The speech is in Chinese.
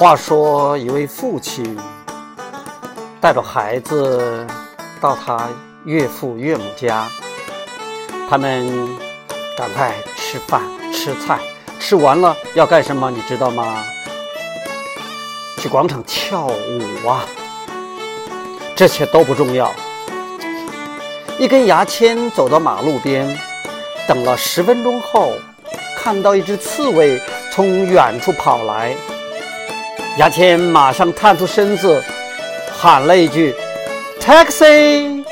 话说，一位父亲带着孩子到他岳父岳母家，他们赶快吃饭吃菜，吃完了要干什么？你知道吗？去广场跳舞啊！这些都不重要。一根牙签走到马路边，等了十分钟后，看到一只刺猬从远处跑来。牙签马上探出身子，喊了一句：“taxi！”